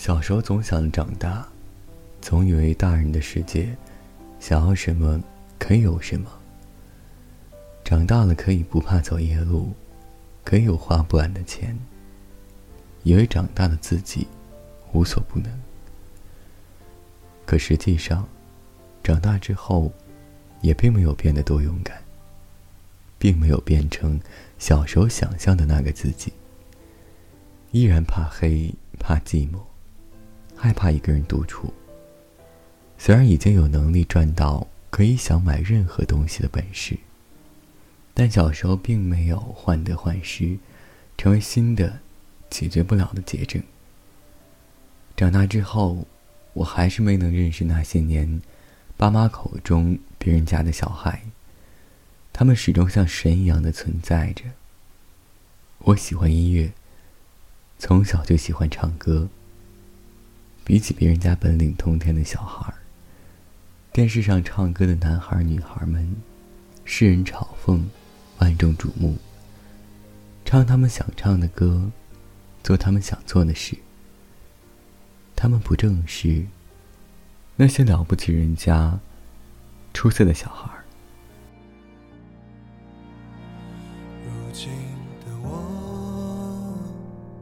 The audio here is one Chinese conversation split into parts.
小时候总想长大，总以为大人的世界，想要什么可以有什么。长大了可以不怕走夜路，可以有花不完的钱。以为长大的自己无所不能，可实际上，长大之后，也并没有变得多勇敢，并没有变成小时候想象的那个自己。依然怕黑，怕寂寞，害怕一个人独处。虽然已经有能力赚到可以想买任何东西的本事，但小时候并没有患得患失，成为新的解决不了的结症。长大之后，我还是没能认识那些年爸妈口中别人家的小孩，他们始终像神一样的存在着。我喜欢音乐。从小就喜欢唱歌。比起别人家本领通天的小孩儿，电视上唱歌的男孩女孩们，世人嘲讽，万众瞩目。唱他们想唱的歌，做他们想做的事。他们不正是那些了不起人家出色的小孩儿？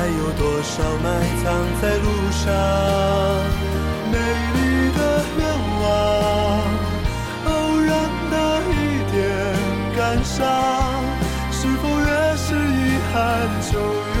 还有多少埋藏在路上？美丽的愿望，偶然的一点感伤，是否越是遗憾就越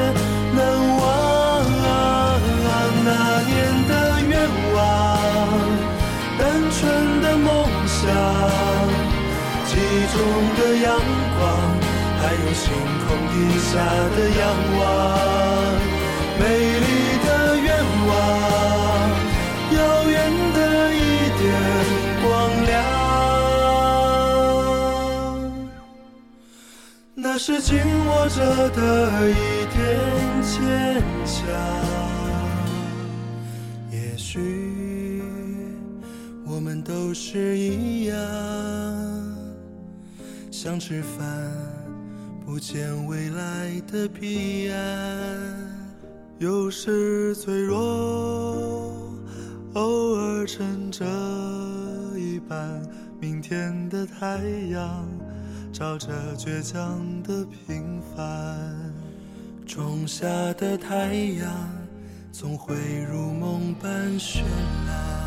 还有星空底下的仰望，美丽的愿望，遥远的一点光亮，那是紧握着的一点坚强。也许我们都是一样。想吃饭，不见未来的彼岸。有时脆弱，偶尔撑着一半明天的太阳。照着倔强的平凡。种下的太阳，总会如梦般绚烂。